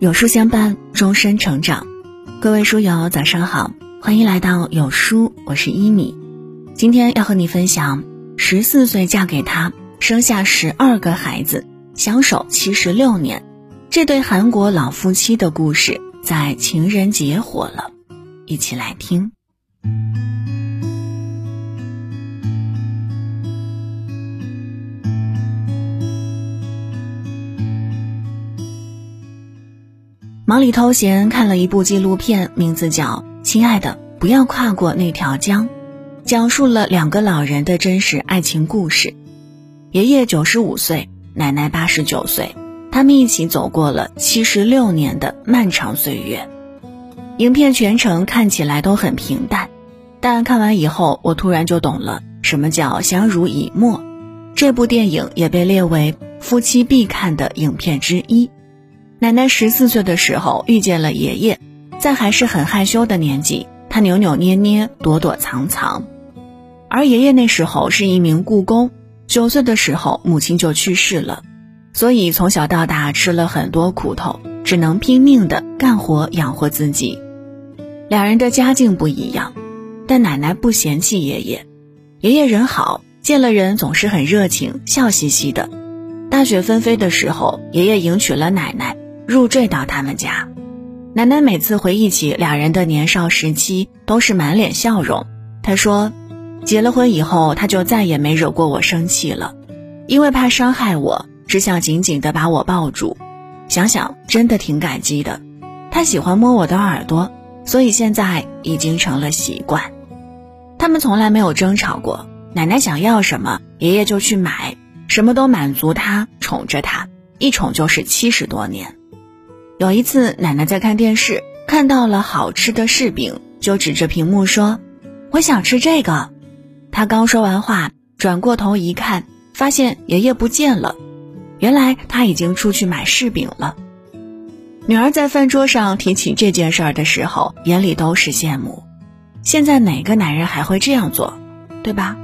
有书相伴，终身成长。各位书友，早上好，欢迎来到有书，我是一米。今天要和你分享：十四岁嫁给他，生下十二个孩子，相守七十六年，这对韩国老夫妻的故事在情人节火了，一起来听。忙里偷闲看了一部纪录片，名字叫《亲爱的，不要跨过那条江》，讲述了两个老人的真实爱情故事。爷爷九十五岁，奶奶八十九岁，他们一起走过了七十六年的漫长岁月。影片全程看起来都很平淡，但看完以后，我突然就懂了什么叫相濡以沫。这部电影也被列为夫妻必看的影片之一。奶奶十四岁的时候遇见了爷爷，在还是很害羞的年纪，她扭扭捏捏、躲躲藏藏。而爷爷那时候是一名雇工，九岁的时候母亲就去世了，所以从小到大吃了很多苦头，只能拼命的干活养活自己。两人的家境不一样，但奶奶不嫌弃爷爷，爷爷人好，见了人总是很热情，笑嘻嘻的。大雪纷飞的时候，爷爷迎娶了奶奶。入赘到他们家，奶奶每次回忆起俩人的年少时期，都是满脸笑容。她说，结了婚以后，他就再也没惹过我生气了，因为怕伤害我，只想紧紧地把我抱住。想想真的挺感激的。他喜欢摸我的耳朵，所以现在已经成了习惯。他们从来没有争吵过，奶奶想要什么，爷爷就去买，什么都满足他，宠着他，一宠就是七十多年。有一次，奶奶在看电视，看到了好吃的柿饼，就指着屏幕说：“我想吃这个。”她刚说完话，转过头一看，发现爷爷不见了。原来他已经出去买柿饼了。女儿在饭桌上提起这件事儿的时候，眼里都是羡慕。现在哪个男人还会这样做，对吧？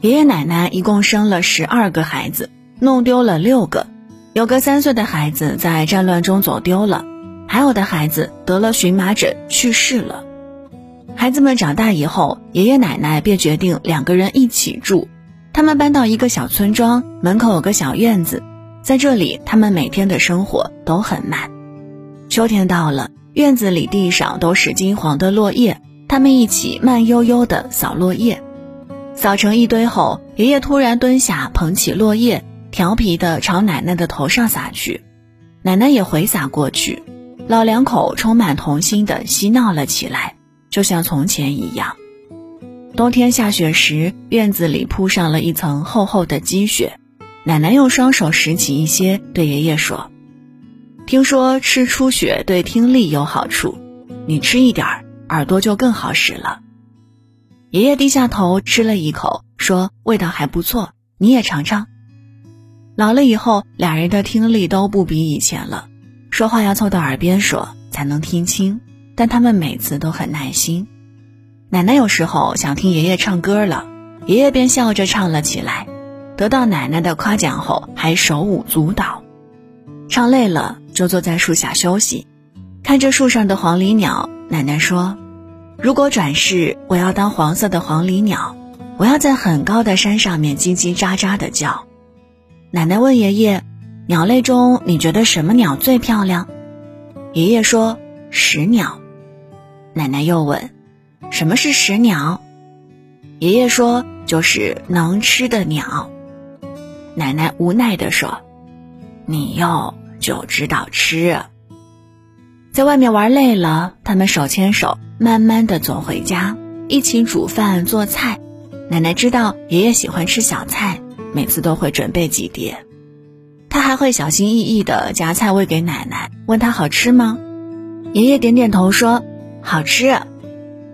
爷爷奶奶一共生了十二个孩子。弄丢了六个，有个三岁的孩子在战乱中走丢了，还有的孩子得了荨麻疹去世了。孩子们长大以后，爷爷奶奶便决定两个人一起住。他们搬到一个小村庄，门口有个小院子，在这里，他们每天的生活都很慢。秋天到了，院子里地上都是金黄的落叶，他们一起慢悠悠地扫落叶。扫成一堆后，爷爷突然蹲下捧起落叶。调皮的朝奶奶的头上撒去，奶奶也回撒过去，老两口充满童心的嬉闹了起来，就像从前一样。冬天下雪时，院子里铺上了一层厚厚的积雪，奶奶用双手拾起一些，对爷爷说：“听说吃初雪对听力有好处，你吃一点儿，耳朵就更好使了。”爷爷低下头吃了一口，说：“味道还不错，你也尝尝。”老了以后，俩人的听力都不比以前了，说话要凑到耳边说才能听清，但他们每次都很耐心。奶奶有时候想听爷爷唱歌了，爷爷便笑着唱了起来，得到奶奶的夸奖后还手舞足蹈。唱累了就坐在树下休息，看着树上的黄鹂鸟。奶奶说：“如果转世，我要当黄色的黄鹂鸟，我要在很高的山上面叽叽喳喳的叫。”奶奶问爷爷：“鸟类中，你觉得什么鸟最漂亮？”爷爷说：“石鸟。”奶奶又问：“什么是石鸟？”爷爷说：“就是能吃的鸟。”奶奶无奈地说：“你又就知道吃。”在外面玩累了，他们手牵手慢慢的走回家，一起煮饭做菜。奶奶知道爷爷喜欢吃小菜。每次都会准备几碟，他还会小心翼翼地夹菜喂给奶奶，问他好吃吗？爷爷点点头说好吃。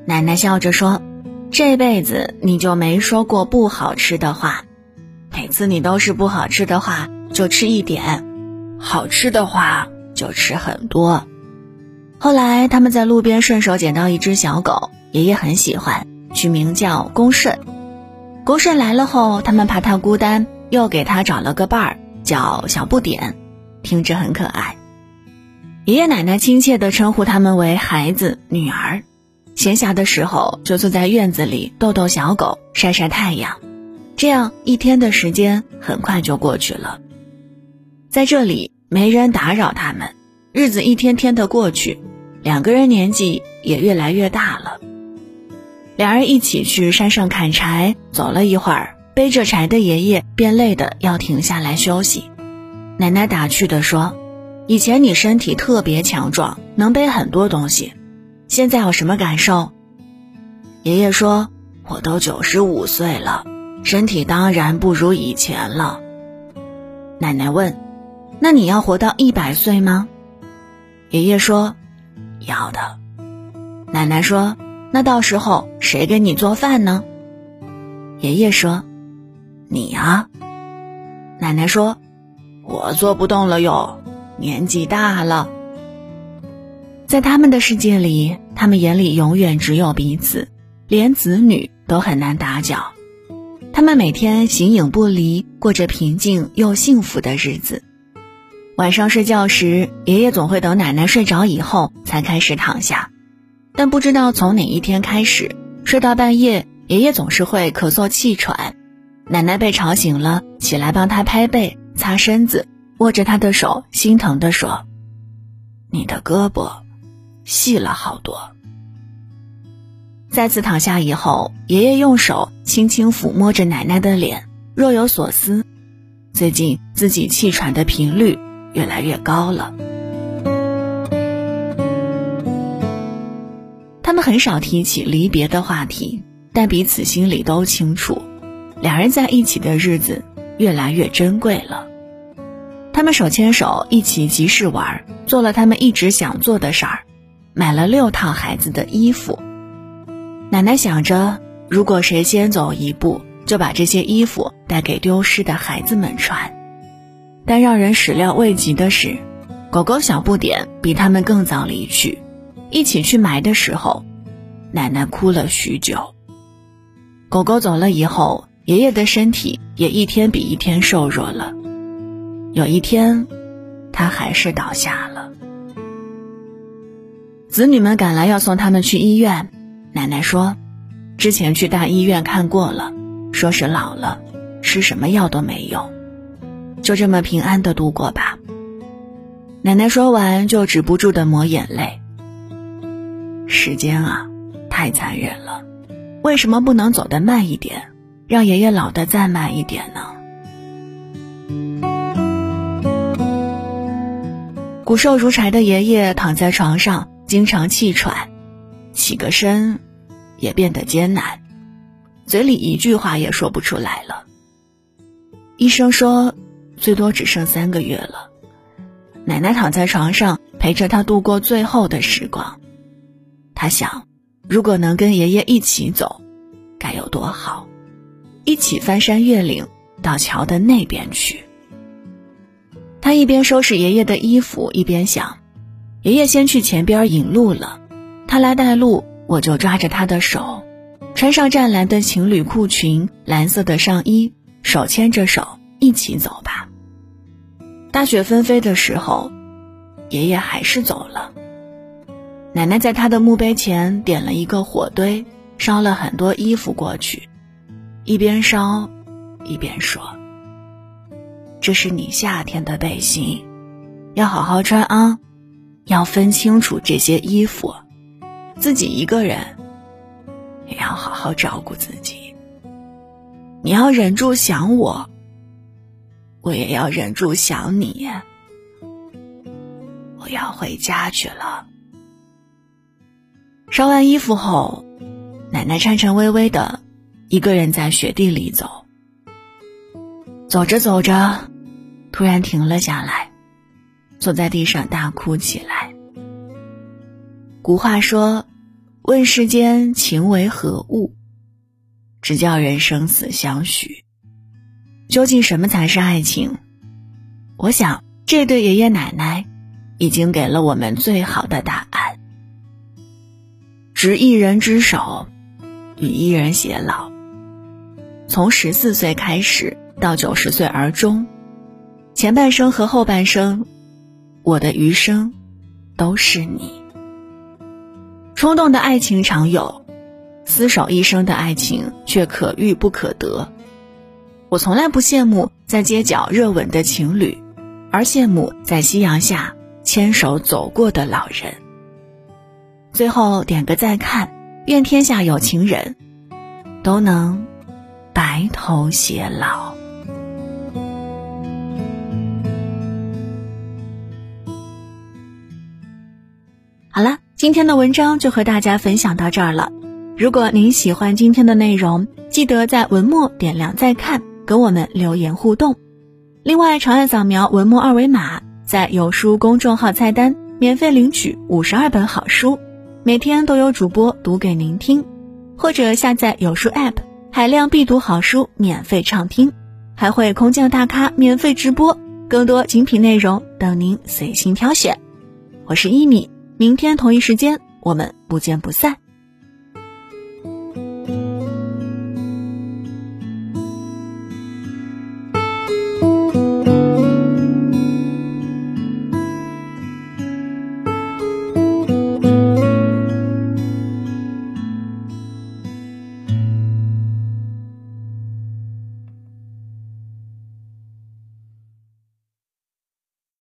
奶奶笑着说：“这辈子你就没说过不好吃的话，每次你都是不好吃的话就吃一点，好吃的话就吃很多。”后来他们在路边顺手捡到一只小狗，爷爷很喜欢，取名叫公顺。公顺来了后，他们怕他孤单，又给他找了个伴儿，叫小不点，听着很可爱。爷爷奶奶亲切地称呼他们为孩子、女儿。闲暇的时候，就坐在院子里逗逗小狗，晒晒太阳。这样一天的时间很快就过去了。在这里，没人打扰他们，日子一天天的过去，两个人年纪也越来越大了。两人一起去山上砍柴，走了一会儿，背着柴的爷爷便累得要停下来休息。奶奶打趣地说：“以前你身体特别强壮，能背很多东西，现在有什么感受？”爷爷说：“我都九十五岁了，身体当然不如以前了。”奶奶问：“那你要活到一百岁吗？”爷爷说：“要的。”奶奶说。那到时候谁给你做饭呢？爷爷说：“你啊。”奶奶说：“我做不动了哟，年纪大了。”在他们的世界里，他们眼里永远只有彼此，连子女都很难打搅。他们每天形影不离，过着平静又幸福的日子。晚上睡觉时，爷爷总会等奶奶睡着以后才开始躺下。但不知道从哪一天开始，睡到半夜，爷爷总是会咳嗽气喘。奶奶被吵醒了，起来帮他拍背、擦身子，握着他的手，心疼地说：“你的胳膊细了好多。”再次躺下以后，爷爷用手轻轻抚摸着奶奶的脸，若有所思。最近自己气喘的频率越来越高了。很少提起离别的话题，但彼此心里都清楚，两人在一起的日子越来越珍贵了。他们手牵手一起集市玩，做了他们一直想做的事儿，买了六套孩子的衣服。奶奶想着，如果谁先走一步，就把这些衣服带给丢失的孩子们穿。但让人始料未及的是，狗狗小不点比他们更早离去。一起去埋的时候，奶奶哭了许久。狗狗走了以后，爷爷的身体也一天比一天瘦弱了。有一天，他还是倒下了。子女们赶来要送他们去医院，奶奶说：“之前去大医院看过了，说是老了，吃什么药都没用，就这么平安的度过吧。”奶奶说完就止不住的抹眼泪。时间啊，太残忍了，为什么不能走得慢一点，让爷爷老得再慢一点呢？骨瘦如柴的爷爷躺在床上，经常气喘，起个身也变得艰难，嘴里一句话也说不出来了。医生说，最多只剩三个月了。奶奶躺在床上，陪着他度过最后的时光。他想，如果能跟爷爷一起走，该有多好！一起翻山越岭到桥的那边去。他一边收拾爷爷的衣服，一边想：爷爷先去前边引路了，他来带路，我就抓着他的手，穿上湛蓝的情侣裤裙，蓝色的上衣，手牵着手一起走吧。大雪纷飞的时候，爷爷还是走了。奶奶在他的墓碑前点了一个火堆，烧了很多衣服过去，一边烧，一边说：“这是你夏天的背心，要好好穿啊，要分清楚这些衣服，自己一个人也要好好照顾自己。你要忍住想我，我也要忍住想你。我要回家去了。”烧完衣服后，奶奶颤颤巍巍的，一个人在雪地里走。走着走着，突然停了下来，坐在地上大哭起来。古话说：“问世间情为何物，只叫人生死相许。”究竟什么才是爱情？我想，这对爷爷奶奶已经给了我们最好的答案。执一人之手，与一人偕老。从十四岁开始到九十岁而终，前半生和后半生，我的余生都是你。冲动的爱情常有，厮守一生的爱情却可遇不可得。我从来不羡慕在街角热吻的情侣，而羡慕在夕阳下牵手走过的老人。最后点个再看，愿天下有情人都能白头偕老。好了，今天的文章就和大家分享到这儿了。如果您喜欢今天的内容，记得在文末点亮再看。跟我们留言互动，另外长按扫描文末二维码，在有书公众号菜单免费领取五十二本好书，每天都有主播读给您听，或者下载有书 App，海量必读好书免费畅听，还会空降大咖免费直播，更多精品内容等您随心挑选。我是一米，明天同一时间我们不见不散。